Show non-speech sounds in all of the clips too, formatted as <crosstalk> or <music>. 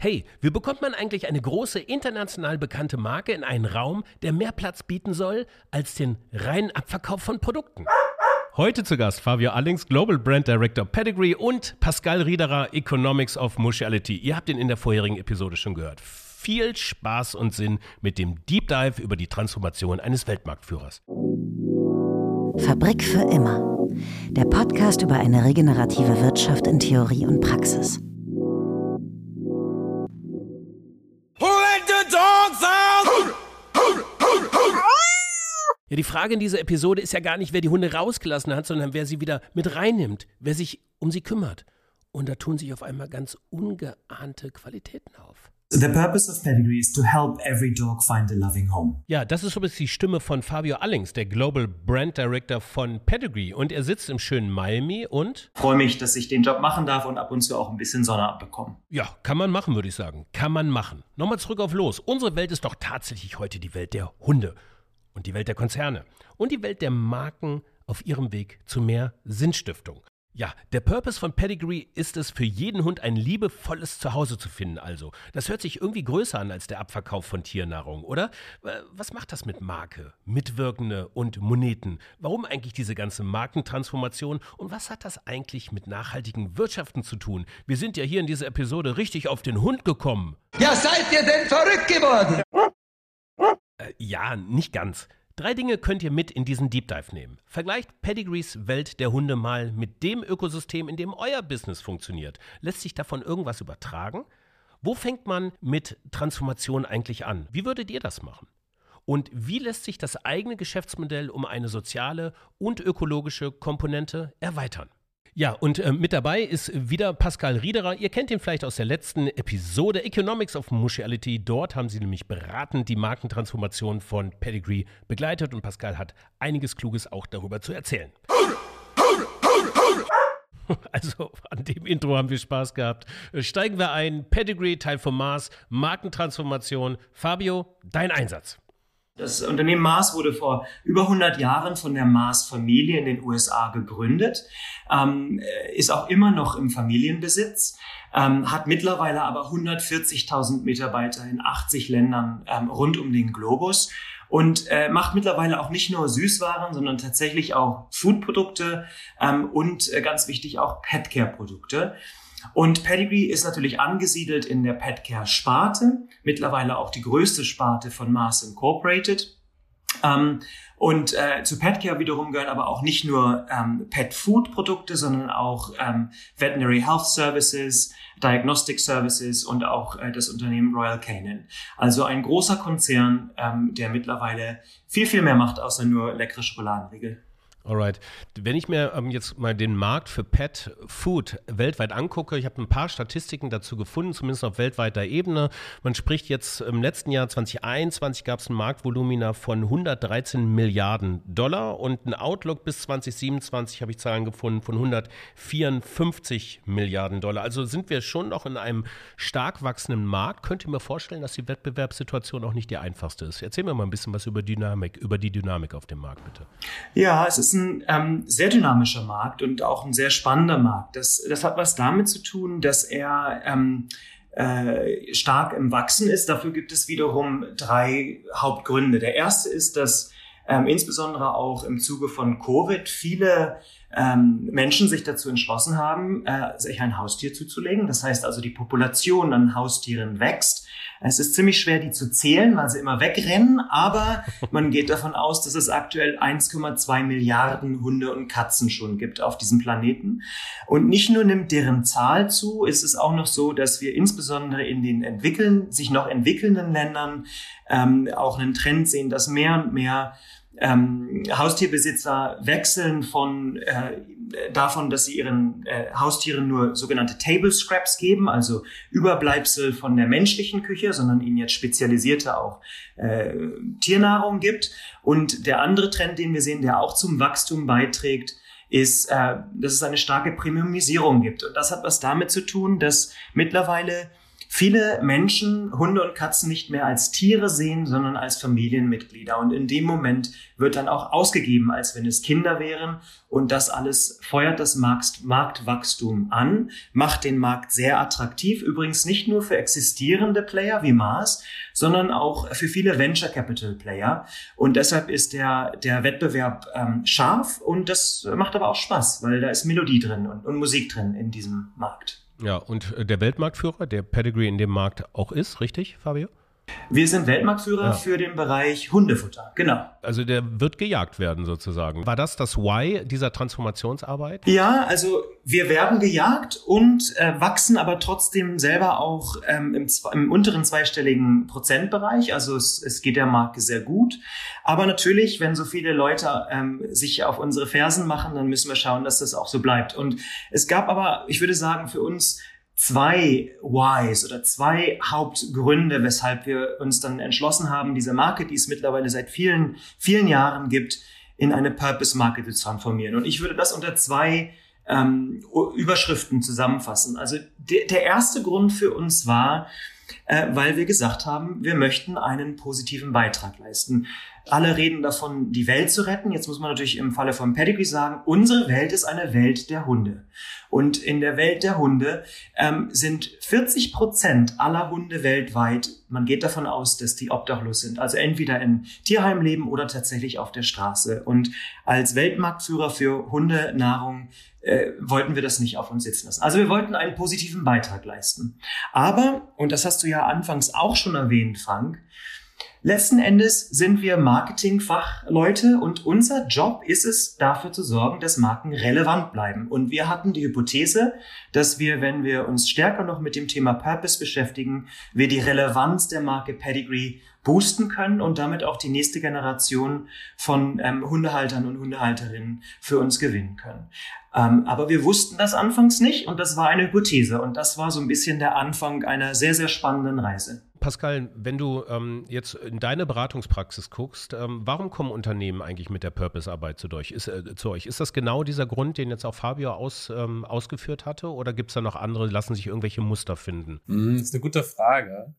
Hey, wie bekommt man eigentlich eine große international bekannte Marke in einen Raum, der mehr Platz bieten soll als den reinen Abverkauf von Produkten? Heute zu Gast Fabio Allings, Global Brand Director Pedigree und Pascal Riederer, Economics of Mutuality. Ihr habt ihn in der vorherigen Episode schon gehört. Viel Spaß und Sinn mit dem Deep Dive über die Transformation eines Weltmarktführers. Fabrik für immer. Der Podcast über eine regenerative Wirtschaft in Theorie und Praxis. Ja, die Frage in dieser Episode ist ja gar nicht, wer die Hunde rausgelassen hat, sondern wer sie wieder mit reinnimmt, wer sich um sie kümmert. Und da tun sich auf einmal ganz ungeahnte Qualitäten auf. The purpose of Pedigree is to help every dog find a loving home. Ja, das ist übrigens die Stimme von Fabio Allings, der Global Brand Director von Pedigree. Und er sitzt im schönen Miami und. Freue mich, dass ich den Job machen darf und ab und zu auch ein bisschen Sonne abbekomme. Ja, kann man machen, würde ich sagen. Kann man machen. Nochmal zurück auf Los. Unsere Welt ist doch tatsächlich heute die Welt der Hunde und die Welt der Konzerne und die Welt der Marken auf ihrem Weg zu mehr Sinnstiftung. Ja, der Purpose von Pedigree ist es, für jeden Hund ein liebevolles Zuhause zu finden, also. Das hört sich irgendwie größer an als der Abverkauf von Tiernahrung, oder? Äh, was macht das mit Marke, Mitwirkende und Moneten? Warum eigentlich diese ganze Markentransformation und was hat das eigentlich mit nachhaltigen Wirtschaften zu tun? Wir sind ja hier in dieser Episode richtig auf den Hund gekommen. Ja, seid ihr denn verrückt geworden? Äh, ja, nicht ganz. Drei Dinge könnt ihr mit in diesen Deep Dive nehmen. Vergleicht Pedigrees Welt der Hunde mal mit dem Ökosystem, in dem euer Business funktioniert. Lässt sich davon irgendwas übertragen? Wo fängt man mit Transformation eigentlich an? Wie würdet ihr das machen? Und wie lässt sich das eigene Geschäftsmodell um eine soziale und ökologische Komponente erweitern? Ja, und äh, mit dabei ist wieder Pascal Riederer. Ihr kennt ihn vielleicht aus der letzten Episode Economics of Mutuality. Dort haben sie nämlich beratend die Markentransformation von Pedigree begleitet und Pascal hat einiges Kluges auch darüber zu erzählen. <laughs> Also an dem Intro haben wir Spaß gehabt. Steigen wir ein. Pedigree, Teil von Mars, Markentransformation. Fabio, dein Einsatz. Das Unternehmen Mars wurde vor über 100 Jahren von der Mars-Familie in den USA gegründet, ähm, ist auch immer noch im Familienbesitz, ähm, hat mittlerweile aber 140.000 Mitarbeiter in 80 Ländern ähm, rund um den Globus und äh, macht mittlerweile auch nicht nur Süßwaren, sondern tatsächlich auch Foodprodukte ähm, und äh, ganz wichtig auch Petcare-Produkte. Und Pedigree ist natürlich angesiedelt in der Petcare-Sparte, mittlerweile auch die größte Sparte von Mars Incorporated. Ähm, und äh, zu Petcare wiederum gehören aber auch nicht nur ähm, Pet-Food-Produkte, sondern auch ähm, Veterinary Health Services, Diagnostic Services und auch äh, das Unternehmen Royal Canin. Also ein großer Konzern, ähm, der mittlerweile viel, viel mehr macht, außer nur leckere Schokoladenriegel. Alright. Wenn ich mir ähm, jetzt mal den Markt für Pet Food weltweit angucke, ich habe ein paar Statistiken dazu gefunden, zumindest auf weltweiter Ebene. Man spricht jetzt im letzten Jahr 2021 gab es ein Marktvolumina von 113 Milliarden Dollar und ein Outlook bis 2027 habe ich Zahlen gefunden von 154 Milliarden Dollar. Also sind wir schon noch in einem stark wachsenden Markt. Könnt ihr mir vorstellen, dass die Wettbewerbssituation auch nicht die einfachste ist? Erzähl mir mal ein bisschen was über Dynamik, über die Dynamik auf dem Markt, bitte. Ja, es ist ein ähm, sehr dynamischer Markt und auch ein sehr spannender Markt. Das, das hat was damit zu tun, dass er ähm, äh, stark im Wachsen ist. Dafür gibt es wiederum drei Hauptgründe. Der erste ist, dass ähm, insbesondere auch im Zuge von Covid viele ähm, Menschen sich dazu entschlossen haben, äh, sich ein Haustier zuzulegen. Das heißt also, die Population an Haustieren wächst. Es ist ziemlich schwer, die zu zählen, weil sie immer wegrennen, aber <laughs> man geht davon aus, dass es aktuell 1,2 Milliarden Hunde und Katzen schon gibt auf diesem Planeten. Und nicht nur nimmt deren Zahl zu, ist es auch noch so, dass wir insbesondere in den entwickeln, sich noch entwickelnden Ländern ähm, auch einen Trend sehen, dass mehr und mehr ähm, Haustierbesitzer wechseln von äh, davon, dass sie ihren äh, Haustieren nur sogenannte Table Scraps geben, also Überbleibsel von der menschlichen Küche, sondern ihnen jetzt spezialisierte auch äh, Tiernahrung gibt. Und der andere Trend, den wir sehen, der auch zum Wachstum beiträgt, ist, äh, dass es eine starke Premiumisierung gibt. Und das hat was damit zu tun, dass mittlerweile viele Menschen Hunde und Katzen nicht mehr als Tiere sehen, sondern als Familienmitglieder. Und in dem Moment wird dann auch ausgegeben, als wenn es Kinder wären. Und das alles feuert das Markt, Marktwachstum an, macht den Markt sehr attraktiv. Übrigens nicht nur für existierende Player wie Mars, sondern auch für viele Venture Capital Player. Und deshalb ist der, der Wettbewerb ähm, scharf und das macht aber auch Spaß, weil da ist Melodie drin und, und Musik drin in diesem Markt. Ja, und äh, der Weltmarktführer, der Pedigree in dem Markt auch ist, richtig, Fabio? Wir sind Weltmarktführer ja. für den Bereich Hundefutter, genau. Also der wird gejagt werden sozusagen. War das das Why dieser Transformationsarbeit? Ja, also wir werden gejagt und äh, wachsen aber trotzdem selber auch ähm, im, im, unteren zweistelligen Prozentbereich. Also es, es geht der Marke sehr gut. Aber natürlich, wenn so viele Leute ähm, sich auf unsere Fersen machen, dann müssen wir schauen, dass das auch so bleibt. Und es gab aber, ich würde sagen, für uns zwei Whys oder zwei Hauptgründe, weshalb wir uns dann entschlossen haben, diese Marke, die es mittlerweile seit vielen, vielen Jahren gibt, in eine Purpose-Marke zu transformieren. Und ich würde das unter zwei ähm, Überschriften zusammenfassen. Also de der erste Grund für uns war, äh, weil wir gesagt haben, wir möchten einen positiven Beitrag leisten. Alle reden davon, die Welt zu retten. Jetzt muss man natürlich im Falle von Pedigree sagen, unsere Welt ist eine Welt der Hunde. Und in der Welt der Hunde ähm, sind 40 Prozent aller Hunde weltweit, man geht davon aus, dass die obdachlos sind. Also entweder in Tierheim leben oder tatsächlich auf der Straße. Und als Weltmarktführer für Hundenahrung äh, wollten wir das nicht auf uns sitzen lassen. Also wir wollten einen positiven Beitrag leisten. Aber, und das hast du ja anfangs auch schon erwähnt, Frank, Letzten Endes sind wir Marketingfachleute und unser Job ist es, dafür zu sorgen, dass Marken relevant bleiben. Und wir hatten die Hypothese, dass wir, wenn wir uns stärker noch mit dem Thema Purpose beschäftigen, wir die Relevanz der Marke Pedigree boosten können und damit auch die nächste Generation von ähm, Hundehaltern und Hundehalterinnen für uns gewinnen können. Ähm, aber wir wussten das anfangs nicht und das war eine Hypothese und das war so ein bisschen der Anfang einer sehr, sehr spannenden Reise. Pascal, wenn du ähm, jetzt in deine Beratungspraxis guckst, ähm, warum kommen Unternehmen eigentlich mit der Purpose-Arbeit zu, äh, zu, euch? Ist das genau dieser Grund, den jetzt auch Fabio aus, ähm, ausgeführt hatte? Oder gibt es da noch andere, lassen sich irgendwelche Muster finden? Das ist eine gute Frage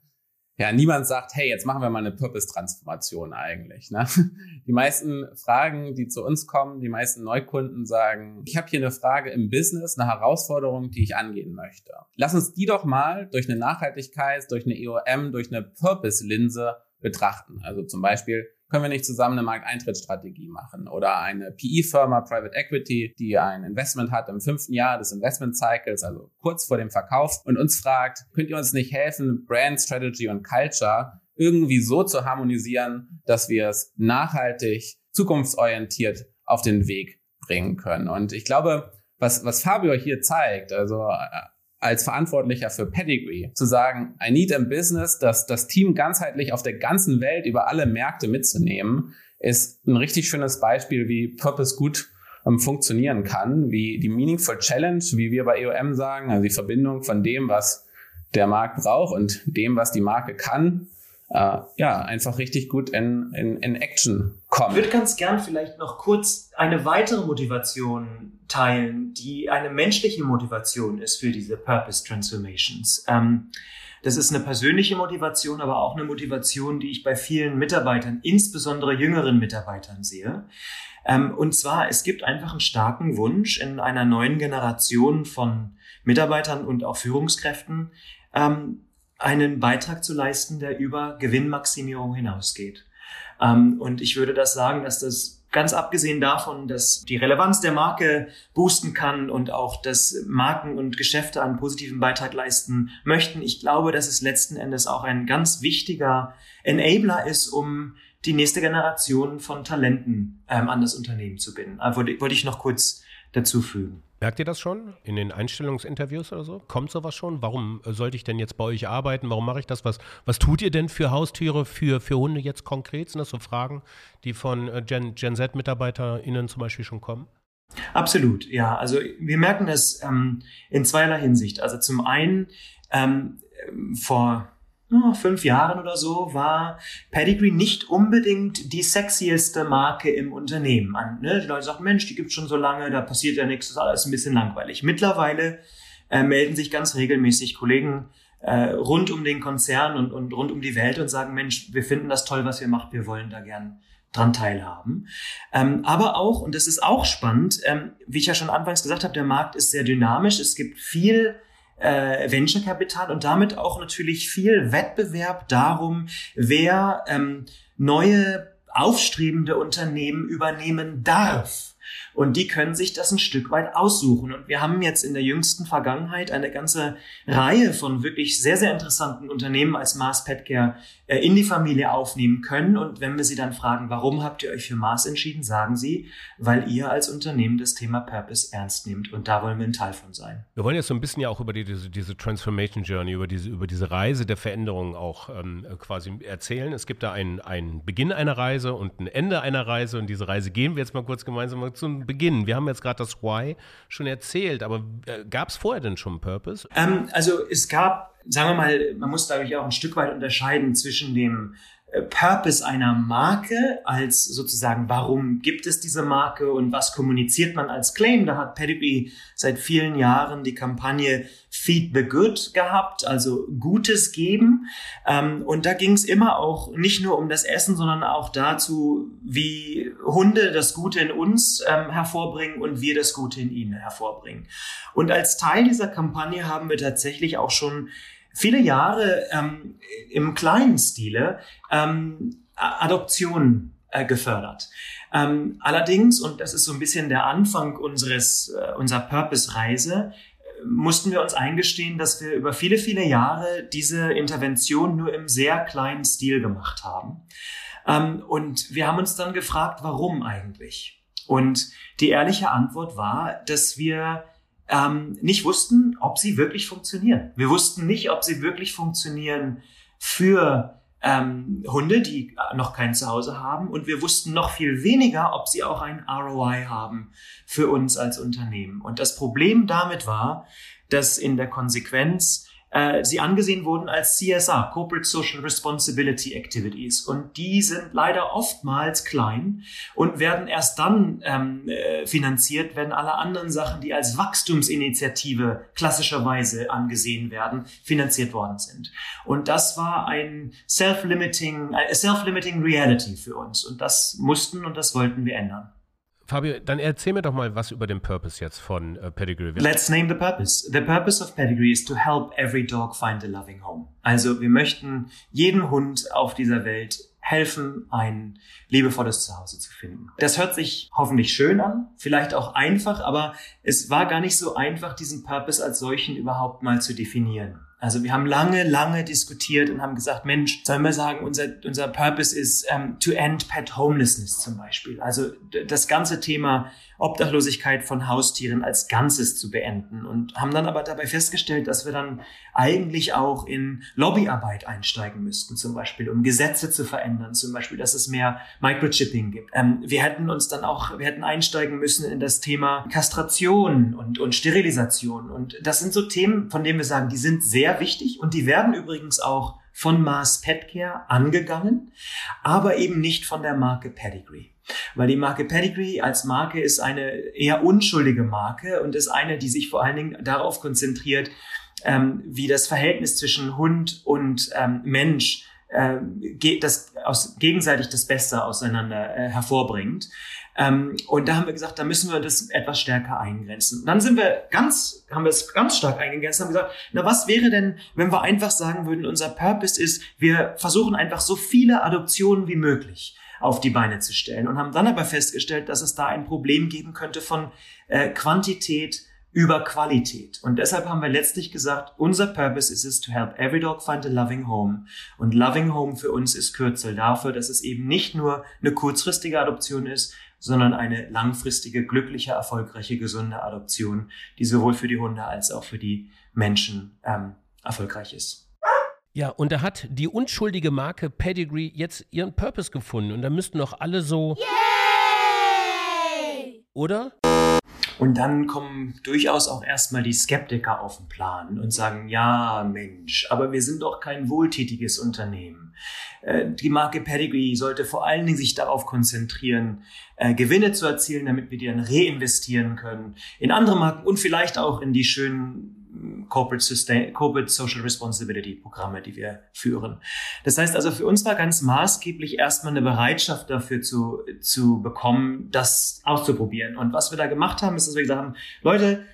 ja, niemand sagt, hey, jetzt machen wir mal eine Purpose-Transformation eigentlich. Ne? <laughs> Die meisten Fragen, die zu uns kommen, die meisten Neukunden sagen, ich habe hier eine Frage im Business, eine Herausforderung, die ich angehen möchte. Lass uns die doch mal durch eine Nachhaltigkeit, durch eine EOM, durch eine Purpose-Linse betrachten. Also zum Beispiel, können wir nicht zusammen eine Markteintrittsstrategie machen oder eine PE-Firma, Private Equity, die ein Investment hat im fünften Jahr des Investment Cycles, also kurz vor dem Verkauf und uns fragt, könnt ihr uns nicht helfen, Brand Strategy und Culture irgendwie so zu harmonisieren, dass wir es nachhaltig, zukunftsorientiert auf den Weg bringen können. Und ich glaube, was, was Fabio hier zeigt, also äh, als Verantwortlicher für Pedigree zu sagen, I need a business, das, das Team ganzheitlich auf der ganzen Welt über alle Märkte mitzunehmen, ist ein richtig schönes Beispiel, wie Purpose gut ähm, funktionieren kann, wie die Meaningful Challenge, wie wir bei EOM sagen, also die Verbindung von dem, was der Markt braucht und dem, was die Marke kann, äh, ja, einfach richtig gut in, in, in Action kommen. Ich würde ganz gern vielleicht noch kurz eine weitere Motivation teilen, die eine menschliche Motivation ist für diese Purpose Transformations. Ähm, das ist eine persönliche Motivation, aber auch eine Motivation, die ich bei vielen Mitarbeitern, insbesondere jüngeren Mitarbeitern sehe. Ähm, und zwar, es gibt einfach einen starken Wunsch in einer neuen Generation von Mitarbeitern und auch Führungskräften, ähm, einen Beitrag zu leisten, der über Gewinnmaximierung hinausgeht. Ähm, und ich würde das sagen, dass das ganz abgesehen davon, dass die Relevanz der Marke boosten kann und auch, dass Marken und Geschäfte einen positiven Beitrag leisten möchten, ich glaube, dass es letzten Endes auch ein ganz wichtiger Enabler ist, um die nächste Generation von Talenten ähm, an das Unternehmen zu binden. Also wollte ich noch kurz dazu fügen. Merkt ihr das schon in den Einstellungsinterviews oder so? Kommt sowas schon? Warum äh, sollte ich denn jetzt bei euch arbeiten? Warum mache ich das? Was, was tut ihr denn für Haustiere, für, für Hunde jetzt konkret? Sind das so Fragen, die von äh, Gen, Gen Z-MitarbeiterInnen zum Beispiel schon kommen? Absolut, ja. Also wir merken das ähm, in zweierlei Hinsicht. Also zum einen ähm, vor oh, fünf Jahren oder so war Pedigree nicht unbedingt die sexieste Marke im Unternehmen. An, ne? Die Leute sagen, Mensch, die gibt's schon so lange, da passiert ja nichts, das ist alles ein bisschen langweilig. Mittlerweile äh, melden sich ganz regelmäßig Kollegen äh, rund um den Konzern und, und rund um die Welt und sagen, Mensch, wir finden das toll, was ihr macht, wir wollen da gern dran teilhaben. Ähm, aber auch, und das ist auch spannend, ähm, wie ich ja schon anfangs gesagt habe, der Markt ist sehr dynamisch. Es gibt viel äh, Venture-Kapital und damit auch natürlich viel Wettbewerb darum, wer ähm, neue aufstrebende Unternehmen übernehmen darf. Und die können sich das ein Stück weit aussuchen. Und wir haben jetzt in der jüngsten Vergangenheit eine ganze Reihe von wirklich sehr, sehr interessanten Unternehmen als Mars Petcare äh, in die Familie aufnehmen können. Und wenn wir sie dann fragen, warum habt ihr euch für Mars entschieden, sagen sie, weil ihr als Unternehmen das Thema Purpose ernst nehmt. Und da wollen wir ein Teil von sein. Wir wollen jetzt so ein bisschen ja auch über die, diese, diese Transformation Journey, über diese, über diese Reise der Veränderung auch ähm, quasi erzählen. Es gibt da einen, einen Beginn einer Reise und ein Ende einer Reise. Und diese Reise gehen wir jetzt mal kurz gemeinsam zum Beginn? Wir haben jetzt gerade das Why schon erzählt, aber äh, gab es vorher denn schon Purpose? Ähm, also es gab, sagen wir mal, man muss dadurch auch ein Stück weit unterscheiden zwischen dem Purpose einer Marke als sozusagen, warum gibt es diese Marke und was kommuniziert man als Claim. Da hat Pedigree seit vielen Jahren die Kampagne Feed the Good gehabt, also Gutes geben. Ähm, und da ging es immer auch nicht nur um das Essen, sondern auch dazu, wie Hunde das Gute in uns ähm, hervorbringen und wir das Gute in ihnen hervorbringen. Und als Teil dieser Kampagne haben wir tatsächlich auch schon viele Jahre ähm, im kleinen Stile ähm, Adoptionen äh, gefördert. Ähm, allerdings, und das ist so ein bisschen der Anfang unseres, äh, unserer Purpose-Reise, äh, mussten wir uns eingestehen, dass wir über viele, viele Jahre diese Intervention nur im sehr kleinen Stil gemacht haben. Ähm, und wir haben uns dann gefragt, warum eigentlich? Und die ehrliche Antwort war, dass wir ähm, nicht wussten, ob sie wirklich funktionieren. Wir wussten nicht, ob sie wirklich funktionieren für ähm, Hunde, die noch kein Zuhause haben. Und wir wussten noch viel weniger, ob sie auch ein ROI haben für uns als Unternehmen. Und das Problem damit war, dass in der Konsequenz äh, sie angesehen wurden als CSR, Corporate Social Responsibility Activities. Und die sind leider oftmals klein und werden erst dann ähm, äh, finanziert, wenn alle anderen Sachen, die als Wachstumsinitiative klassischerweise angesehen werden, finanziert worden sind. Und das war ein self-limiting, äh, self-limiting Reality für uns. Und das mussten und das wollten wir ändern. Fabio, dann erzähl mir doch mal was über den Purpose jetzt von äh, Pedigree. Let's name the purpose. The purpose of Pedigree is to help every dog find a loving home. Also wir möchten jedem Hund auf dieser Welt helfen, ein liebevolles Zuhause zu finden. Das hört sich hoffentlich schön an, vielleicht auch einfach, aber es war gar nicht so einfach, diesen Purpose als solchen überhaupt mal zu definieren. Also wir haben lange, lange diskutiert und haben gesagt, Mensch, sollen wir sagen, unser, unser Purpose ist ähm, to end pet homelessness zum Beispiel. Also das ganze Thema Obdachlosigkeit von Haustieren als Ganzes zu beenden und haben dann aber dabei festgestellt, dass wir dann eigentlich auch in Lobbyarbeit einsteigen müssten, zum Beispiel, um Gesetze zu verändern, zum Beispiel, dass es mehr Microchipping gibt. Ähm, wir hätten uns dann auch, wir hätten einsteigen müssen in das Thema Kastration und, und Sterilisation. Und das sind so Themen, von denen wir sagen, die sind sehr wichtig und die werden übrigens auch von Mars Petcare angegangen, aber eben nicht von der Marke Pedigree. Weil die Marke Pedigree als Marke ist eine eher unschuldige Marke und ist eine, die sich vor allen Dingen darauf konzentriert, ähm, wie das Verhältnis zwischen Hund und ähm, Mensch äh, das aus, gegenseitig das Beste auseinander äh, hervorbringt. Ähm, und da haben wir gesagt, da müssen wir das etwas stärker eingrenzen. Und dann sind wir ganz, haben wir es ganz stark eingegrenzt, haben gesagt, na was wäre denn, wenn wir einfach sagen würden, unser Purpose ist, wir versuchen einfach so viele Adoptionen wie möglich auf die Beine zu stellen und haben dann aber festgestellt, dass es da ein Problem geben könnte von äh, Quantität über Qualität. Und deshalb haben wir letztlich gesagt, unser Purpose ist es to help every dog find a loving home. Und loving home für uns ist Kürzel dafür, dass es eben nicht nur eine kurzfristige Adoption ist, sondern eine langfristige, glückliche, erfolgreiche, gesunde Adoption, die sowohl für die Hunde als auch für die Menschen ähm, erfolgreich ist. Ja, und da hat die unschuldige Marke Pedigree jetzt ihren Purpose gefunden und da müssten doch alle so. Yay! Oder? Und dann kommen durchaus auch erstmal die Skeptiker auf den Plan und sagen, ja, Mensch, aber wir sind doch kein wohltätiges Unternehmen. Äh, die Marke Pedigree sollte vor allen Dingen sich darauf konzentrieren, äh, Gewinne zu erzielen, damit wir die dann reinvestieren können in andere Marken und vielleicht auch in die schönen Corporate, Sustain Corporate Social Responsibility Programme, die wir führen. Das heißt also, für uns war ganz maßgeblich erstmal eine Bereitschaft dafür zu, zu bekommen, das auszuprobieren. Und was wir da gemacht haben, ist, dass wir gesagt haben, Leute,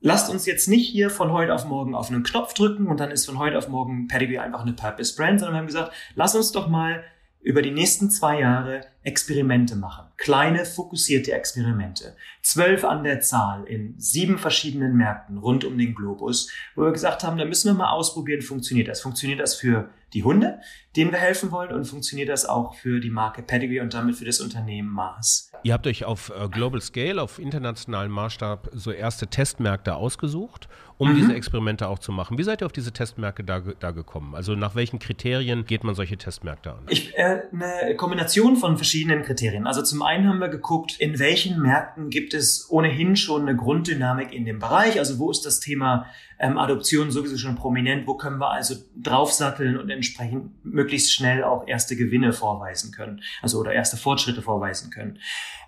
lasst uns jetzt nicht hier von heute auf morgen auf einen Knopf drücken und dann ist von heute auf morgen Pedigree einfach eine Purpose Brand, sondern wir haben gesagt, lasst uns doch mal über die nächsten zwei Jahre Experimente machen. Kleine, fokussierte Experimente. Zwölf an der Zahl in sieben verschiedenen Märkten rund um den Globus, wo wir gesagt haben, da müssen wir mal ausprobieren, funktioniert das? Funktioniert das für die Hunde, denen wir helfen wollen und funktioniert das auch für die Marke Pedigree und damit für das Unternehmen Mars? Ihr habt euch auf äh, Global Scale, auf internationalen Maßstab so erste Testmärkte ausgesucht, um mhm. diese Experimente auch zu machen. Wie seid ihr auf diese Testmärkte da, da gekommen? Also nach welchen Kriterien geht man solche Testmärkte an? Ich, äh, eine Kombination von verschiedenen Kriterien. Also zum einen haben wir geguckt, in welchen Märkten gibt es ohnehin schon eine Grunddynamik in dem Bereich. Also wo ist das Thema ähm, Adoption sowieso schon prominent? Wo können wir also draufsatteln und entsprechend möglichst schnell auch erste Gewinne vorweisen können? Also oder erste Fortschritte vorweisen können.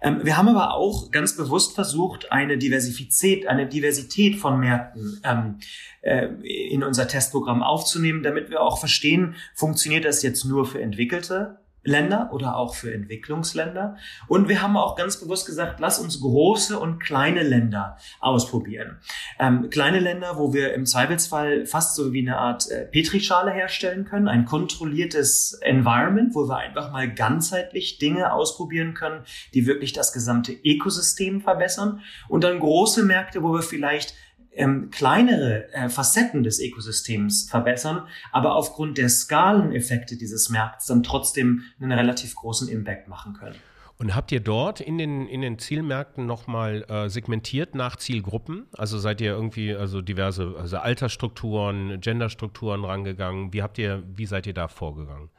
Ähm, wir haben aber auch ganz bewusst versucht, eine Diversität, eine Diversität von Märkten ähm, äh, in unser Testprogramm aufzunehmen, damit wir auch verstehen, funktioniert das jetzt nur für Entwickelte Länder oder auch für Entwicklungsländer. Und wir haben auch ganz bewusst gesagt, lass uns große und kleine Länder ausprobieren. Ähm, kleine Länder, wo wir im Zweifelsfall fast so wie eine Art äh, Petrischale herstellen können, ein kontrolliertes Environment, wo wir einfach mal ganzheitlich Dinge ausprobieren können, die wirklich das gesamte Ökosystem verbessern. Und dann große Märkte, wo wir vielleicht ähm, kleinere äh, Facetten des Ökosystems verbessern, aber aufgrund der Skaleneffekte dieses Markts dann trotzdem einen relativ großen Impact machen können. Und habt ihr dort in den, in den Zielmärkten nochmal äh, segmentiert nach Zielgruppen? Also seid ihr irgendwie also diverse also Altersstrukturen, Genderstrukturen rangegangen? Wie habt ihr, wie seid ihr da vorgegangen?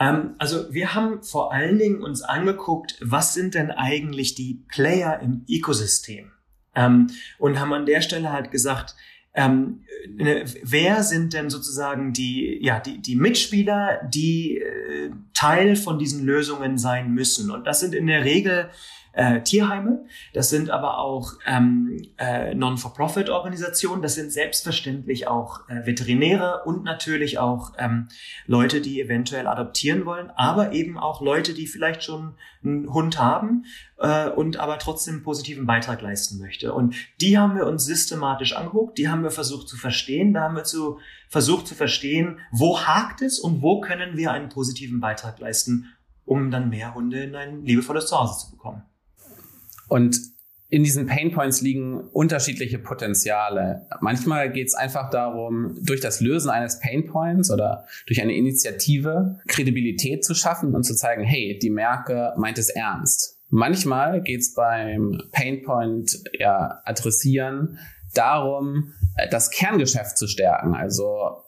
Ähm, also wir haben vor allen Dingen uns angeguckt, was sind denn eigentlich die Player im Ökosystem? Ähm, und haben an der Stelle halt gesagt, ähm, ne, wer sind denn sozusagen die, ja, die, die Mitspieler, die äh, Teil von diesen Lösungen sein müssen? Und das sind in der Regel äh, Tierheime, das sind aber auch ähm, äh, Non-for-Profit-Organisationen, das sind selbstverständlich auch äh, Veterinäre und natürlich auch ähm, Leute, die eventuell adoptieren wollen, aber eben auch Leute, die vielleicht schon einen Hund haben äh, und aber trotzdem einen positiven Beitrag leisten möchte. Und die haben wir uns systematisch angeguckt, die haben wir versucht zu verstehen, da haben wir zu, versucht zu verstehen, wo hakt es und wo können wir einen positiven Beitrag leisten, um dann mehr Hunde in ein liebevolles Zuhause zu bekommen. Und in diesen Painpoints liegen unterschiedliche Potenziale. Manchmal geht es einfach darum, durch das Lösen eines Painpoints oder durch eine Initiative Kredibilität zu schaffen und zu zeigen, hey, die Merke meint es ernst. Manchmal geht es beim Painpoint ja, adressieren darum, das Kerngeschäft zu stärken. Also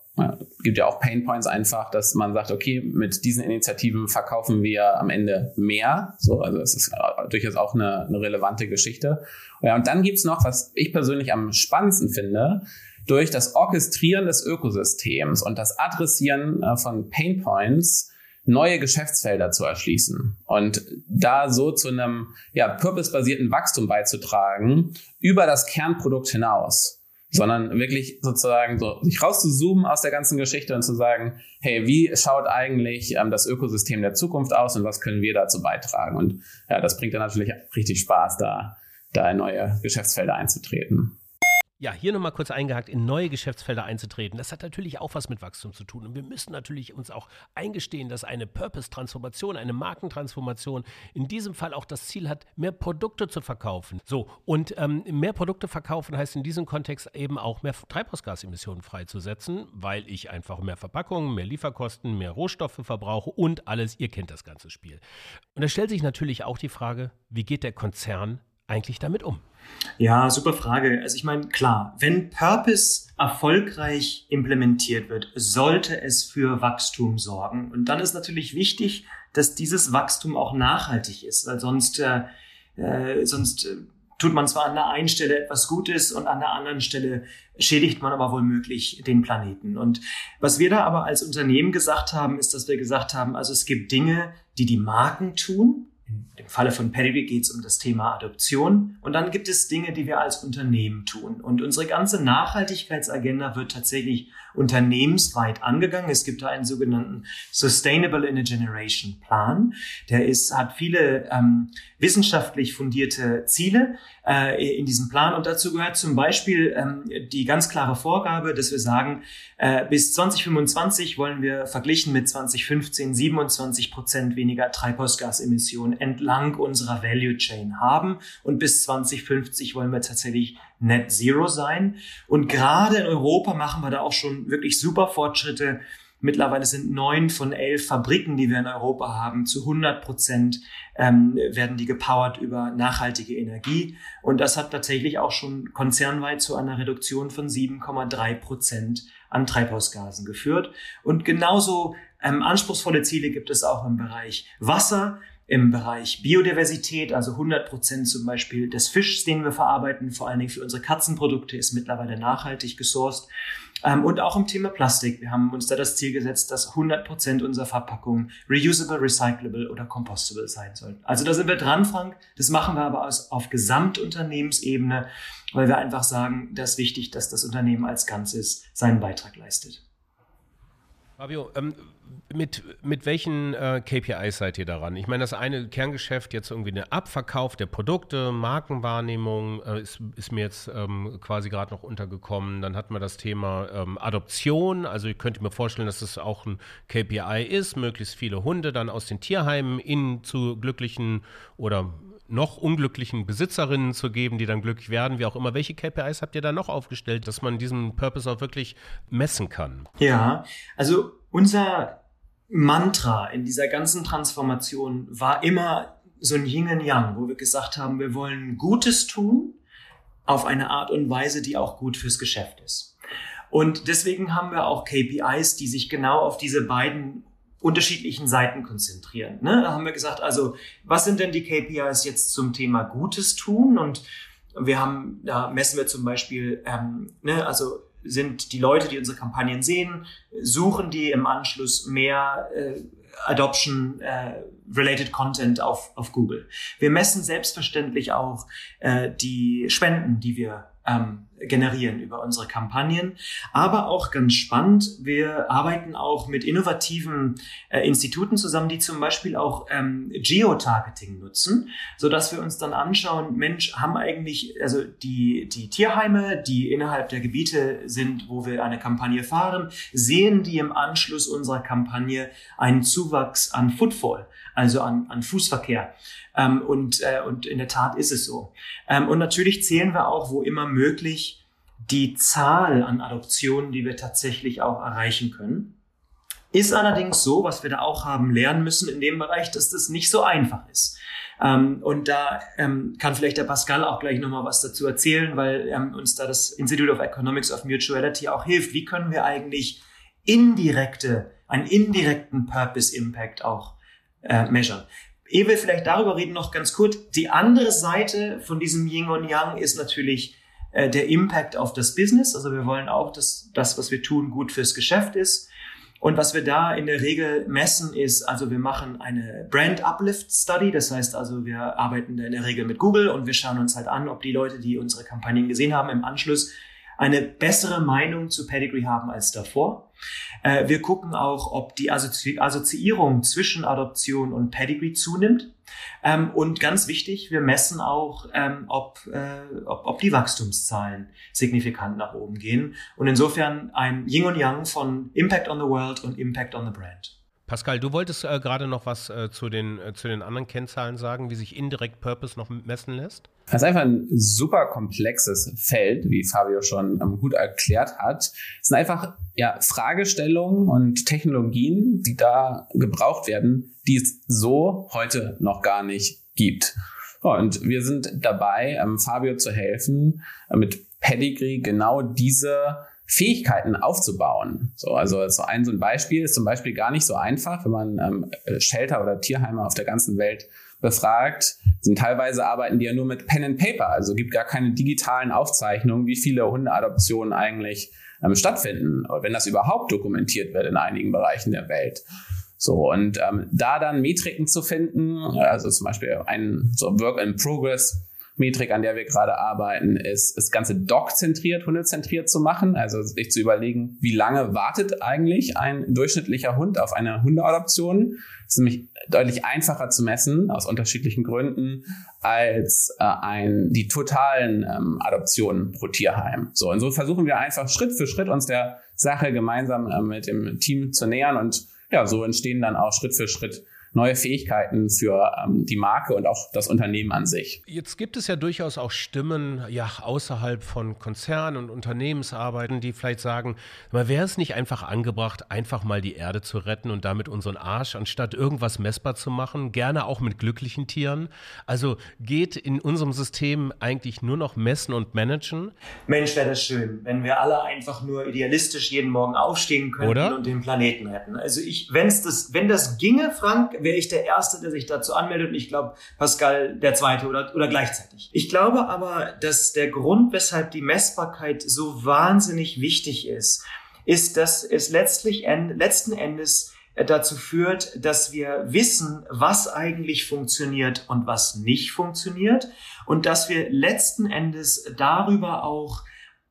gibt ja auch Painpoints einfach, dass man sagt, okay, mit diesen Initiativen verkaufen wir am Ende mehr. So, also es ist durchaus auch eine, eine relevante Geschichte. Ja, und dann gibt's noch, was ich persönlich am spannendsten finde, durch das Orchestrieren des Ökosystems und das Adressieren äh, von Painpoints neue Geschäftsfelder zu erschließen und da so zu einem ja, purpose-basierten Wachstum beizutragen über das Kernprodukt hinaus sondern wirklich sozusagen so sich rauszuzoomen aus der ganzen Geschichte und zu sagen, hey, wie schaut eigentlich ähm, das Ökosystem der Zukunft aus und was können wir dazu beitragen? Und ja, das bringt dann natürlich richtig Spaß, da, da in neue Geschäftsfelder einzutreten. Ja, hier nochmal kurz eingehakt, in neue Geschäftsfelder einzutreten. Das hat natürlich auch was mit Wachstum zu tun. Und wir müssen natürlich uns auch eingestehen, dass eine Purpose-Transformation, eine Markentransformation in diesem Fall auch das Ziel hat, mehr Produkte zu verkaufen. So, und ähm, mehr Produkte verkaufen heißt in diesem Kontext eben auch mehr Treibhausgasemissionen freizusetzen, weil ich einfach mehr Verpackungen, mehr Lieferkosten, mehr Rohstoffe verbrauche und alles, ihr kennt das ganze Spiel. Und da stellt sich natürlich auch die Frage, wie geht der Konzern eigentlich damit um? Ja, super Frage. Also ich meine, klar, wenn Purpose erfolgreich implementiert wird, sollte es für Wachstum sorgen. Und dann ist natürlich wichtig, dass dieses Wachstum auch nachhaltig ist, weil sonst, äh, äh sonst äh, tut man zwar an der einen Stelle etwas Gutes und an der anderen Stelle schädigt man aber wohl möglich den Planeten. Und was wir da aber als Unternehmen gesagt haben, ist, dass wir gesagt haben, also es gibt Dinge, die die Marken tun, im Falle von Pedigree geht es um das Thema Adoption. Und dann gibt es Dinge, die wir als Unternehmen tun. Und unsere ganze Nachhaltigkeitsagenda wird tatsächlich unternehmensweit angegangen. Es gibt da einen sogenannten Sustainable in a Generation Plan. Der ist, hat viele ähm, wissenschaftlich fundierte Ziele äh, in diesem Plan. Und dazu gehört zum Beispiel ähm, die ganz klare Vorgabe, dass wir sagen, äh, bis 2025 wollen wir verglichen mit 2015 27 Prozent weniger Treibhausgasemissionen entlang unserer Value Chain haben. Und bis 2050 wollen wir tatsächlich Net Zero sein. Und gerade in Europa machen wir da auch schon wirklich super Fortschritte. Mittlerweile sind neun von elf Fabriken, die wir in Europa haben, zu 100 Prozent ähm, werden die gepowert über nachhaltige Energie. Und das hat tatsächlich auch schon konzernweit zu einer Reduktion von 7,3 Prozent an Treibhausgasen geführt. Und genauso ähm, anspruchsvolle Ziele gibt es auch im Bereich Wasser im Bereich Biodiversität, also 100 Prozent zum Beispiel des Fischs, den wir verarbeiten, vor allen Dingen für unsere Katzenprodukte, ist mittlerweile nachhaltig gesourced. Ähm, und auch im Thema Plastik. Wir haben uns da das Ziel gesetzt, dass 100 Prozent unserer Verpackungen reusable, recyclable oder compostable sein sollen. Also da sind wir dran, Frank. Das machen wir aber auf Gesamtunternehmensebene, weil wir einfach sagen, das ist wichtig, dass das Unternehmen als Ganzes seinen Beitrag leistet. Fabio, ähm, mit, mit welchen äh, KPIs seid ihr daran? Ich meine, das eine Kerngeschäft, jetzt irgendwie eine Abverkauf der Produkte, Markenwahrnehmung, äh, ist, ist mir jetzt ähm, quasi gerade noch untergekommen. Dann hatten wir das Thema ähm, Adoption. Also ich könnte mir vorstellen, dass das auch ein KPI ist, möglichst viele Hunde dann aus den Tierheimen in zu glücklichen oder noch unglücklichen Besitzerinnen zu geben, die dann glücklich werden, wie auch immer. Welche KPIs habt ihr da noch aufgestellt, dass man diesen Purpose auch wirklich messen kann? Ja, also unser Mantra in dieser ganzen Transformation war immer so ein Yin und Yang, wo wir gesagt haben, wir wollen Gutes tun auf eine Art und Weise, die auch gut fürs Geschäft ist. Und deswegen haben wir auch KPIs, die sich genau auf diese beiden unterschiedlichen Seiten konzentrieren. Ne? Da haben wir gesagt, also was sind denn die KPIs jetzt zum Thema Gutes tun? Und wir haben, da messen wir zum Beispiel, ähm, ne, also sind die Leute, die unsere Kampagnen sehen, suchen die im Anschluss mehr äh, Adoption äh, Content auf, auf Google. Wir messen selbstverständlich auch äh, die Spenden, die wir ähm, generieren über unsere Kampagnen. Aber auch ganz spannend, wir arbeiten auch mit innovativen äh, Instituten zusammen, die zum Beispiel auch ähm, Geotargeting nutzen, so dass wir uns dann anschauen, Mensch, haben eigentlich, also die, die Tierheime, die innerhalb der Gebiete sind, wo wir eine Kampagne fahren, sehen die im Anschluss unserer Kampagne einen Zuwachs an Footfall, also an, an Fußverkehr. Ähm, und, äh, und in der Tat ist es so. Ähm, und natürlich zählen wir auch, wo immer möglich, die Zahl an Adoptionen, die wir tatsächlich auch erreichen können. Ist allerdings so, was wir da auch haben lernen müssen in dem Bereich, dass das nicht so einfach ist. Ähm, und da ähm, kann vielleicht der Pascal auch gleich nochmal was dazu erzählen, weil ähm, uns da das Institute of Economics of Mutuality auch hilft. Wie können wir eigentlich indirekte, einen indirekten Purpose Impact auch äh, measuren? Ehe wir vielleicht darüber reden, noch ganz kurz. Die andere Seite von diesem Yin und Yang ist natürlich äh, der Impact auf das Business. Also wir wollen auch, dass das, was wir tun, gut fürs Geschäft ist. Und was wir da in der Regel messen ist, also wir machen eine Brand Uplift Study. Das heißt also, wir arbeiten in der Regel mit Google und wir schauen uns halt an, ob die Leute, die unsere Kampagnen gesehen haben, im Anschluss eine bessere Meinung zu Pedigree haben als davor. Äh, wir gucken auch, ob die Assozi Assoziierung zwischen Adoption und Pedigree zunimmt. Ähm, und ganz wichtig, wir messen auch, ähm, ob, äh, ob, ob die Wachstumszahlen signifikant nach oben gehen. Und insofern ein Yin und Yang von Impact on the World und Impact on the Brand. Pascal, du wolltest äh, gerade noch was äh, zu, den, äh, zu den anderen Kennzahlen sagen, wie sich indirekt Purpose noch messen lässt? Das ist einfach ein super komplexes Feld, wie Fabio schon gut erklärt hat. Es sind einfach ja, Fragestellungen und Technologien, die da gebraucht werden, die es so heute noch gar nicht gibt. Und wir sind dabei, ähm, Fabio zu helfen, äh, mit Pedigree genau diese Fähigkeiten aufzubauen. So, also so ein so ein Beispiel ist zum Beispiel gar nicht so einfach, wenn man ähm, Shelter oder Tierheime auf der ganzen Welt befragt, sind teilweise arbeiten die ja nur mit Pen and Paper, also gibt gar keine digitalen Aufzeichnungen, wie viele Hundeadoptionen eigentlich ähm, stattfinden, oder wenn das überhaupt dokumentiert wird in einigen Bereichen der Welt. So, und ähm, da dann Metriken zu finden, also zum Beispiel ein so Work in Progress, Metrik, an der wir gerade arbeiten, ist, das Ganze dog-zentriert, hundezentriert zu machen. Also sich zu überlegen, wie lange wartet eigentlich ein durchschnittlicher Hund auf eine Hundeadoption. Das ist nämlich deutlich einfacher zu messen, aus unterschiedlichen Gründen, als äh, ein, die totalen ähm, Adoptionen pro Tierheim. So, und so versuchen wir einfach Schritt für Schritt uns der Sache gemeinsam äh, mit dem Team zu nähern und ja, so entstehen dann auch Schritt für Schritt neue Fähigkeiten für ähm, die Marke und auch das Unternehmen an sich. Jetzt gibt es ja durchaus auch Stimmen ja außerhalb von Konzernen und Unternehmensarbeiten, die vielleicht sagen, wäre es nicht einfach angebracht, einfach mal die Erde zu retten und damit unseren Arsch, anstatt irgendwas messbar zu machen, gerne auch mit glücklichen Tieren. Also geht in unserem System eigentlich nur noch messen und managen? Mensch, wäre das schön, wenn wir alle einfach nur idealistisch jeden Morgen aufstehen könnten Oder? und den Planeten retten. Also ich, wenn's das, wenn das ginge, Frank, wäre ich der Erste, der sich dazu anmeldet und ich glaube, Pascal der Zweite oder, oder gleichzeitig. Ich glaube aber, dass der Grund, weshalb die Messbarkeit so wahnsinnig wichtig ist, ist, dass es letztlich letzten Endes dazu führt, dass wir wissen, was eigentlich funktioniert und was nicht funktioniert und dass wir letzten Endes darüber auch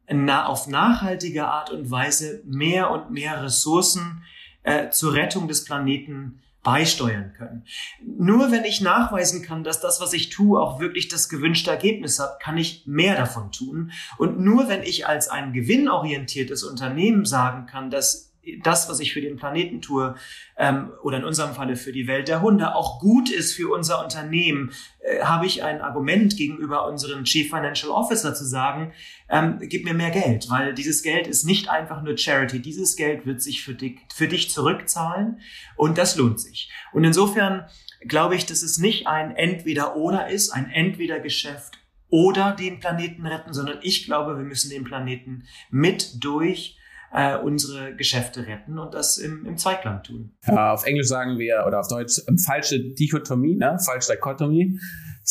na, auf nachhaltige Art und Weise mehr und mehr Ressourcen äh, zur Rettung des Planeten beisteuern können. Nur wenn ich nachweisen kann, dass das, was ich tue, auch wirklich das gewünschte Ergebnis hat, kann ich mehr davon tun. Und nur wenn ich als ein gewinnorientiertes Unternehmen sagen kann, dass das, was ich für den Planeten tue, ähm, oder in unserem Falle für die Welt der Hunde, auch gut ist für unser Unternehmen, äh, habe ich ein Argument gegenüber unserem Chief Financial Officer zu sagen, ähm, gib mir mehr Geld, weil dieses Geld ist nicht einfach nur Charity. Dieses Geld wird sich für dich, für dich zurückzahlen und das lohnt sich. Und insofern glaube ich, dass es nicht ein Entweder-Oder ist, ein Entweder-Geschäft oder den Planeten retten, sondern ich glaube, wir müssen den Planeten mit durch äh, unsere Geschäfte retten und das im, im Zweiklang tun. Ja, auf Englisch sagen wir, oder auf Deutsch, ähm, falsche Dichotomie, ne? falsche Dichotomie.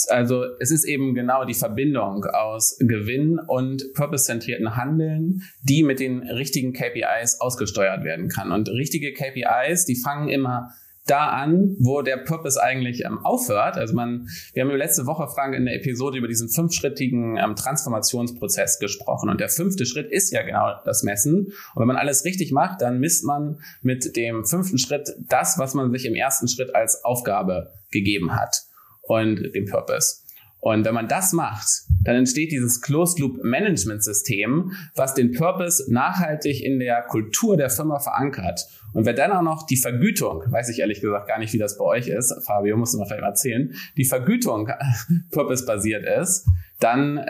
Also es ist eben genau die Verbindung aus Gewinn und purpose-zentrierten Handeln, die mit den richtigen KPIs ausgesteuert werden kann. Und richtige KPIs, die fangen immer da an, wo der Purpose eigentlich ähm, aufhört. Also man, wir haben letzte Woche Frank in der Episode über diesen fünfschrittigen ähm, Transformationsprozess gesprochen und der fünfte Schritt ist ja genau das Messen. Und wenn man alles richtig macht, dann misst man mit dem fünften Schritt das, was man sich im ersten Schritt als Aufgabe gegeben hat und dem Purpose. Und wenn man das macht, dann entsteht dieses Closed Loop Management System, was den Purpose nachhaltig in der Kultur der Firma verankert. Und wer dann auch noch die Vergütung, weiß ich ehrlich gesagt gar nicht, wie das bei euch ist, Fabio, musst du mal vielleicht mal erzählen, die Vergütung <laughs> purpose-basiert ist, dann,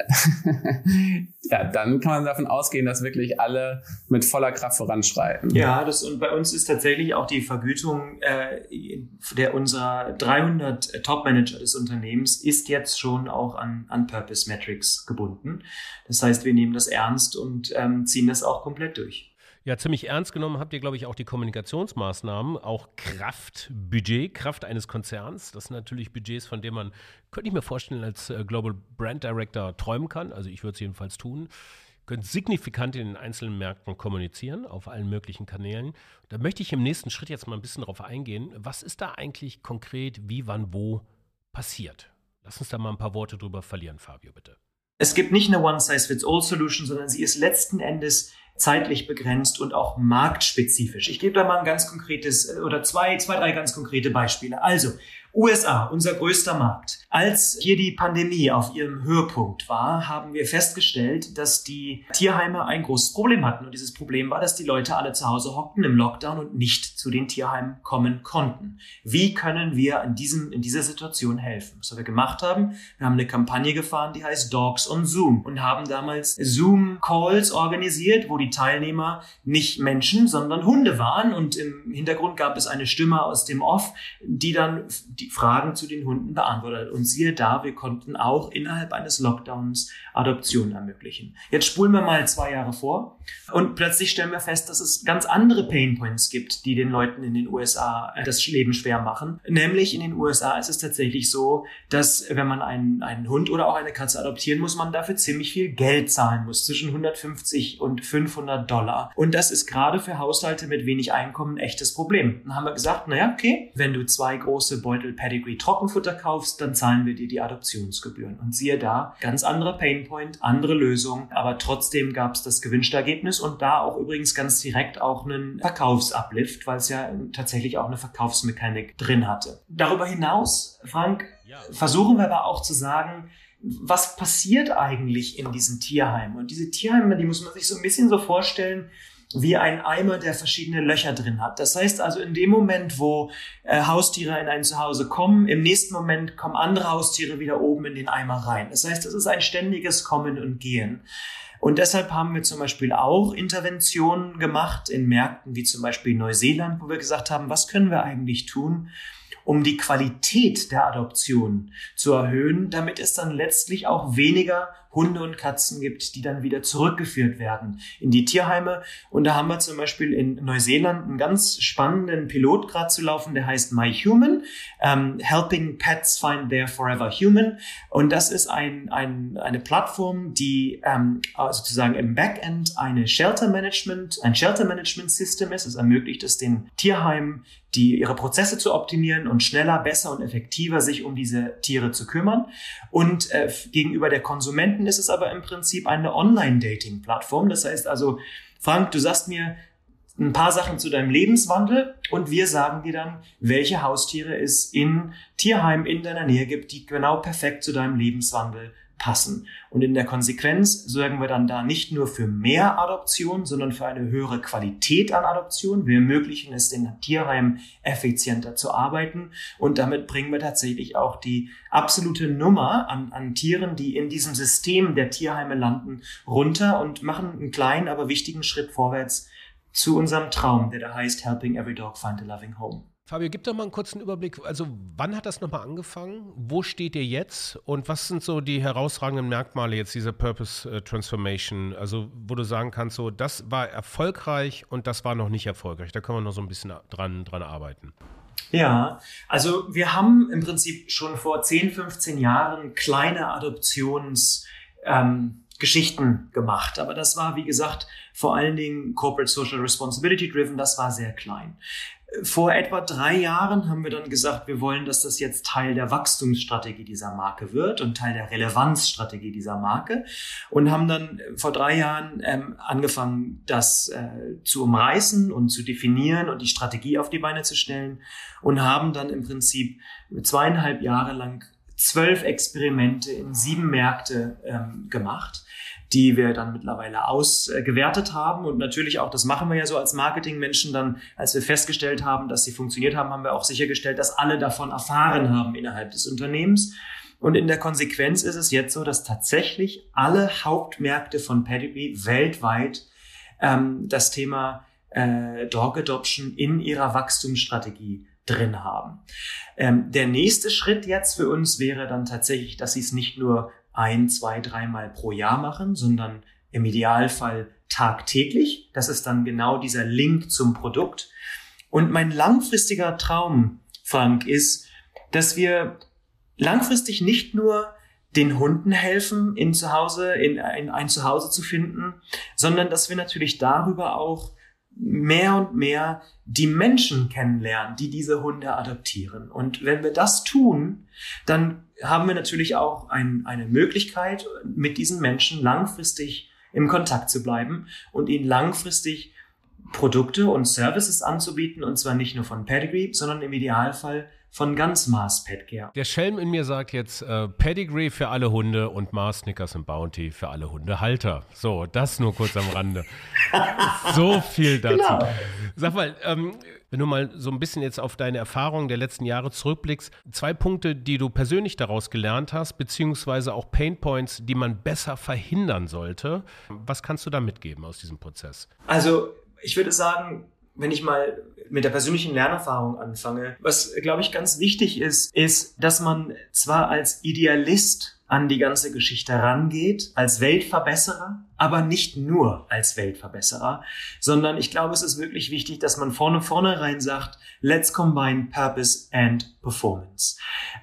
<laughs> ja, dann kann man davon ausgehen, dass wirklich alle mit voller Kraft voranschreiten. Ja, das, und bei uns ist tatsächlich auch die Vergütung äh, der unserer 300 Top-Manager des Unternehmens ist jetzt schon auch an, an Purpose Metrics gebunden. Das heißt, wir nehmen das ernst und ähm, ziehen das auch komplett durch. Ja, ziemlich ernst genommen habt ihr, glaube ich, auch die Kommunikationsmaßnahmen, auch Kraft, Budget, Kraft eines Konzerns. Das sind natürlich Budgets, von denen man, könnte ich mir vorstellen, als äh, Global Brand Director träumen kann. Also ich würde es jedenfalls tun. Könnt signifikant in den einzelnen Märkten kommunizieren, auf allen möglichen Kanälen. Da möchte ich im nächsten Schritt jetzt mal ein bisschen drauf eingehen. Was ist da eigentlich konkret, wie, wann, wo passiert? Lass uns da mal ein paar Worte drüber verlieren, Fabio, bitte. Es gibt nicht eine One-Size-Fits-All-Solution, sondern sie ist letzten Endes zeitlich begrenzt und auch marktspezifisch. Ich gebe da mal ein ganz konkretes äh, oder zwei, zwei, drei ganz konkrete Beispiele. Also, USA, unser größter Markt. Als hier die Pandemie auf ihrem Höhepunkt war, haben wir festgestellt, dass die Tierheime ein großes Problem hatten. Und dieses Problem war, dass die Leute alle zu Hause hockten im Lockdown und nicht zu den Tierheimen kommen konnten. Wie können wir in, diesem, in dieser Situation helfen? Was wir gemacht haben, wir haben eine Kampagne gefahren, die heißt Dogs on Zoom und haben damals Zoom-Calls organisiert, wo die Teilnehmer nicht Menschen, sondern Hunde waren. Und im Hintergrund gab es eine Stimme aus dem Off, die dann die die Fragen zu den Hunden beantwortet. Und siehe da, wir konnten auch innerhalb eines Lockdowns Adoptionen ermöglichen. Jetzt spulen wir mal zwei Jahre vor. Und plötzlich stellen wir fest, dass es ganz andere Painpoints gibt, die den Leuten in den USA äh, das Leben schwer machen. Nämlich in den USA ist es tatsächlich so, dass wenn man einen, einen Hund oder auch eine Katze adoptieren muss, man dafür ziemlich viel Geld zahlen muss, zwischen 150 und 500 Dollar. Und das ist gerade für Haushalte mit wenig Einkommen ein echtes Problem. Dann haben wir gesagt, naja, okay, wenn du zwei große Beutel Pedigree Trockenfutter kaufst, dann zahlen wir dir die Adoptionsgebühren. Und siehe da, ganz anderer Painpoint, andere Lösung, aber trotzdem gab es das gewünschte Ergebnis und da auch übrigens ganz direkt auch einen Verkaufsuplift, weil es ja tatsächlich auch eine Verkaufsmechanik drin hatte. Darüber hinaus, Frank, versuchen wir aber auch zu sagen, was passiert eigentlich in diesen Tierheimen? Und diese Tierheime, die muss man sich so ein bisschen so vorstellen, wie ein Eimer, der verschiedene Löcher drin hat. Das heißt also, in dem Moment, wo äh, Haustiere in ein Zuhause kommen, im nächsten Moment kommen andere Haustiere wieder oben in den Eimer rein. Das heißt, es ist ein ständiges Kommen und Gehen. Und deshalb haben wir zum Beispiel auch Interventionen gemacht in Märkten wie zum Beispiel Neuseeland, wo wir gesagt haben, was können wir eigentlich tun, um die Qualität der Adoption zu erhöhen, damit es dann letztlich auch weniger Hunde und Katzen gibt, die dann wieder zurückgeführt werden in die Tierheime. Und da haben wir zum Beispiel in Neuseeland einen ganz spannenden Pilot gerade zu laufen, der heißt My Human, ähm, Helping Pets Find Their Forever Human. Und das ist ein, ein, eine Plattform, die ähm, sozusagen im Backend eine Shelter Management, ein Shelter Management System ist. Es ermöglicht es den Tierheimen, die ihre Prozesse zu optimieren und schneller, besser und effektiver sich um diese Tiere zu kümmern. Und äh, gegenüber der Konsumenten ist es aber im Prinzip eine Online-Dating-Plattform. Das heißt also, Frank, du sagst mir ein paar Sachen zu deinem Lebenswandel und wir sagen dir dann, welche Haustiere es in Tierheimen in deiner Nähe gibt, die genau perfekt zu deinem Lebenswandel passen. Und in der Konsequenz sorgen wir dann da nicht nur für mehr Adoption, sondern für eine höhere Qualität an Adoption. Wir ermöglichen es den Tierheimen effizienter zu arbeiten und damit bringen wir tatsächlich auch die absolute Nummer an, an Tieren, die in diesem System der Tierheime landen, runter und machen einen kleinen, aber wichtigen Schritt vorwärts zu unserem Traum, der da heißt Helping Every Dog Find a Loving Home. Fabio, gib doch mal einen kurzen Überblick. Also, wann hat das nochmal angefangen? Wo steht ihr jetzt? Und was sind so die herausragenden Merkmale jetzt dieser Purpose äh, Transformation? Also, wo du sagen kannst, so, das war erfolgreich und das war noch nicht erfolgreich. Da können wir noch so ein bisschen dran, dran arbeiten. Ja, also wir haben im Prinzip schon vor 10, 15 Jahren kleine Adoptions- ähm, Geschichten gemacht. Aber das war, wie gesagt, vor allen Dingen Corporate Social Responsibility driven. Das war sehr klein. Vor etwa drei Jahren haben wir dann gesagt, wir wollen, dass das jetzt Teil der Wachstumsstrategie dieser Marke wird und Teil der Relevanzstrategie dieser Marke und haben dann vor drei Jahren ähm, angefangen, das äh, zu umreißen und zu definieren und die Strategie auf die Beine zu stellen und haben dann im Prinzip zweieinhalb Jahre lang zwölf Experimente in sieben Märkte ähm, gemacht die wir dann mittlerweile ausgewertet haben. Und natürlich auch, das machen wir ja so als Marketingmenschen dann, als wir festgestellt haben, dass sie funktioniert haben, haben wir auch sichergestellt, dass alle davon erfahren haben innerhalb des Unternehmens. Und in der Konsequenz ist es jetzt so, dass tatsächlich alle Hauptmärkte von Pedigree weltweit ähm, das Thema äh, Dog Adoption in ihrer Wachstumsstrategie drin haben. Ähm, der nächste Schritt jetzt für uns wäre dann tatsächlich, dass sie es nicht nur ein, zwei, dreimal pro Jahr machen, sondern im Idealfall tagtäglich. Das ist dann genau dieser Link zum Produkt. Und mein langfristiger Traum, Frank, ist, dass wir langfristig nicht nur den Hunden helfen, in Zuhause, in, in ein Zuhause zu finden, sondern dass wir natürlich darüber auch mehr und mehr die Menschen kennenlernen, die diese Hunde adoptieren. Und wenn wir das tun, dann haben wir natürlich auch ein, eine Möglichkeit, mit diesen Menschen langfristig im Kontakt zu bleiben und ihnen langfristig Produkte und Services anzubieten, und zwar nicht nur von Pedigree, sondern im Idealfall von ganz Mars Petcare. Der Schelm in mir sagt jetzt äh, Pedigree für alle Hunde und Mars Snickers und Bounty für alle Hundehalter. So, das nur kurz am Rande. <laughs> so viel dazu. Genau. Sag mal, ähm, wenn du mal so ein bisschen jetzt auf deine Erfahrungen der letzten Jahre zurückblickst, zwei Punkte, die du persönlich daraus gelernt hast, beziehungsweise auch Painpoints, die man besser verhindern sollte. Was kannst du da mitgeben aus diesem Prozess? Also, ich würde sagen, wenn ich mal mit der persönlichen Lernerfahrung anfange, was, glaube ich, ganz wichtig ist, ist, dass man zwar als Idealist an die ganze Geschichte rangeht, als Weltverbesserer, aber nicht nur als Weltverbesserer, sondern ich glaube, es ist wirklich wichtig, dass man vorne vornherein sagt, let's combine Purpose and Performance.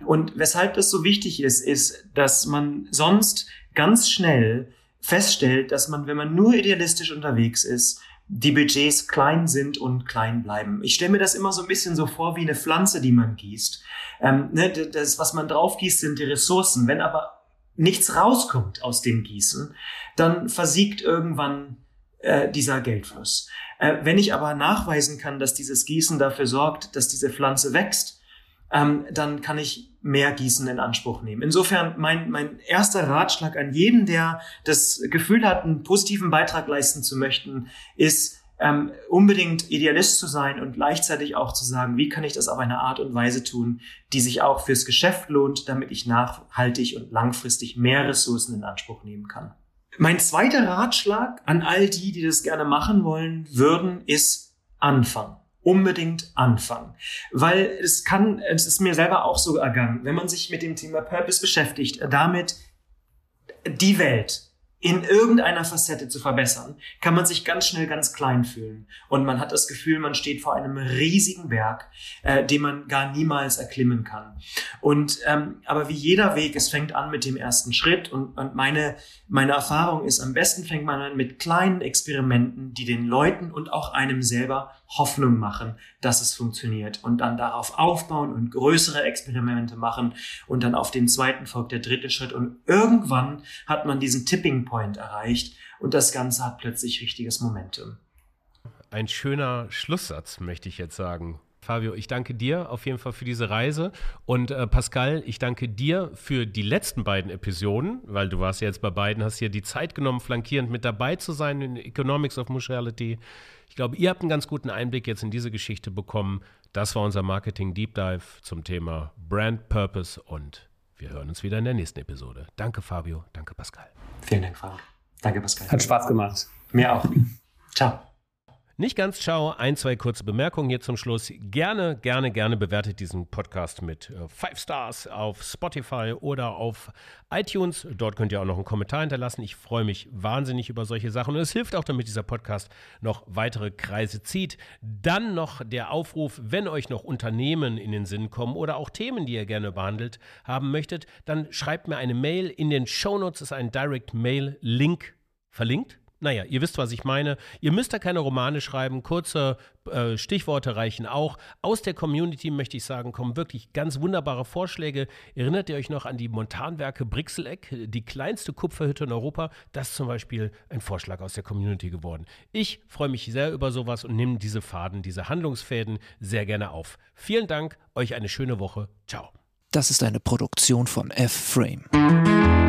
Und weshalb das so wichtig ist, ist, dass man sonst ganz schnell feststellt, dass man, wenn man nur idealistisch unterwegs ist, die Budgets klein sind und klein bleiben. Ich stelle mir das immer so ein bisschen so vor wie eine Pflanze, die man gießt. Ähm, ne, das, was man drauf gießt, sind die Ressourcen. Wenn aber nichts rauskommt aus dem Gießen, dann versiegt irgendwann äh, dieser Geldfluss. Äh, wenn ich aber nachweisen kann, dass dieses Gießen dafür sorgt, dass diese Pflanze wächst, ähm, dann kann ich mehr Gießen in Anspruch nehmen. Insofern mein, mein erster Ratschlag an jeden, der das Gefühl hat, einen positiven Beitrag leisten zu möchten, ist, ähm, unbedingt Idealist zu sein und gleichzeitig auch zu sagen, wie kann ich das auf eine Art und Weise tun, die sich auch fürs Geschäft lohnt, damit ich nachhaltig und langfristig mehr Ressourcen in Anspruch nehmen kann. Mein zweiter Ratschlag an all die, die das gerne machen wollen würden, ist anfangen unbedingt anfangen. Weil es kann, es ist mir selber auch so ergangen, wenn man sich mit dem Thema Purpose beschäftigt, damit die Welt in irgendeiner Facette zu verbessern, kann man sich ganz schnell ganz klein fühlen. Und man hat das Gefühl, man steht vor einem riesigen Berg, äh, den man gar niemals erklimmen kann. Und ähm, aber wie jeder Weg, es fängt an mit dem ersten Schritt. Und, und meine, meine Erfahrung ist, am besten fängt man an mit kleinen Experimenten, die den Leuten und auch einem selber Hoffnung machen, dass es funktioniert. Und dann darauf aufbauen und größere Experimente machen. Und dann auf den zweiten folgt der dritte Schritt. Und irgendwann hat man diesen Tipping Point erreicht und das Ganze hat plötzlich richtiges Momentum. Ein schöner Schlusssatz, möchte ich jetzt sagen. Fabio, ich danke dir auf jeden Fall für diese Reise. Und äh, Pascal, ich danke dir für die letzten beiden Episoden, weil du warst ja jetzt bei beiden, hast hier die Zeit genommen, flankierend mit dabei zu sein in Economics of Mutuality. Ich glaube, ihr habt einen ganz guten Einblick jetzt in diese Geschichte bekommen. Das war unser Marketing Deep Dive zum Thema Brand Purpose und wir hören uns wieder in der nächsten Episode. Danke, Fabio. Danke, Pascal. Vielen Dank, Fabio. Danke, Pascal. Hat Spaß gemacht. Mir auch. Ciao. Nicht ganz ciao, ein, zwei kurze Bemerkungen hier zum Schluss. Gerne, gerne, gerne bewertet diesen Podcast mit äh, Five Stars auf Spotify oder auf iTunes. Dort könnt ihr auch noch einen Kommentar hinterlassen. Ich freue mich wahnsinnig über solche Sachen und es hilft auch, damit dieser Podcast noch weitere Kreise zieht. Dann noch der Aufruf, wenn euch noch Unternehmen in den Sinn kommen oder auch Themen, die ihr gerne behandelt haben möchtet, dann schreibt mir eine Mail. In den Shownotes ist ein Direct Mail Link verlinkt naja, ihr wisst, was ich meine. Ihr müsst da keine Romane schreiben, kurze äh, Stichworte reichen auch. Aus der Community möchte ich sagen, kommen wirklich ganz wunderbare Vorschläge. Erinnert ihr euch noch an die Montanwerke Brixeleck, die kleinste Kupferhütte in Europa? Das ist zum Beispiel ein Vorschlag aus der Community geworden. Ich freue mich sehr über sowas und nehme diese Faden, diese Handlungsfäden sehr gerne auf. Vielen Dank, euch eine schöne Woche. Ciao. Das ist eine Produktion von F-Frame.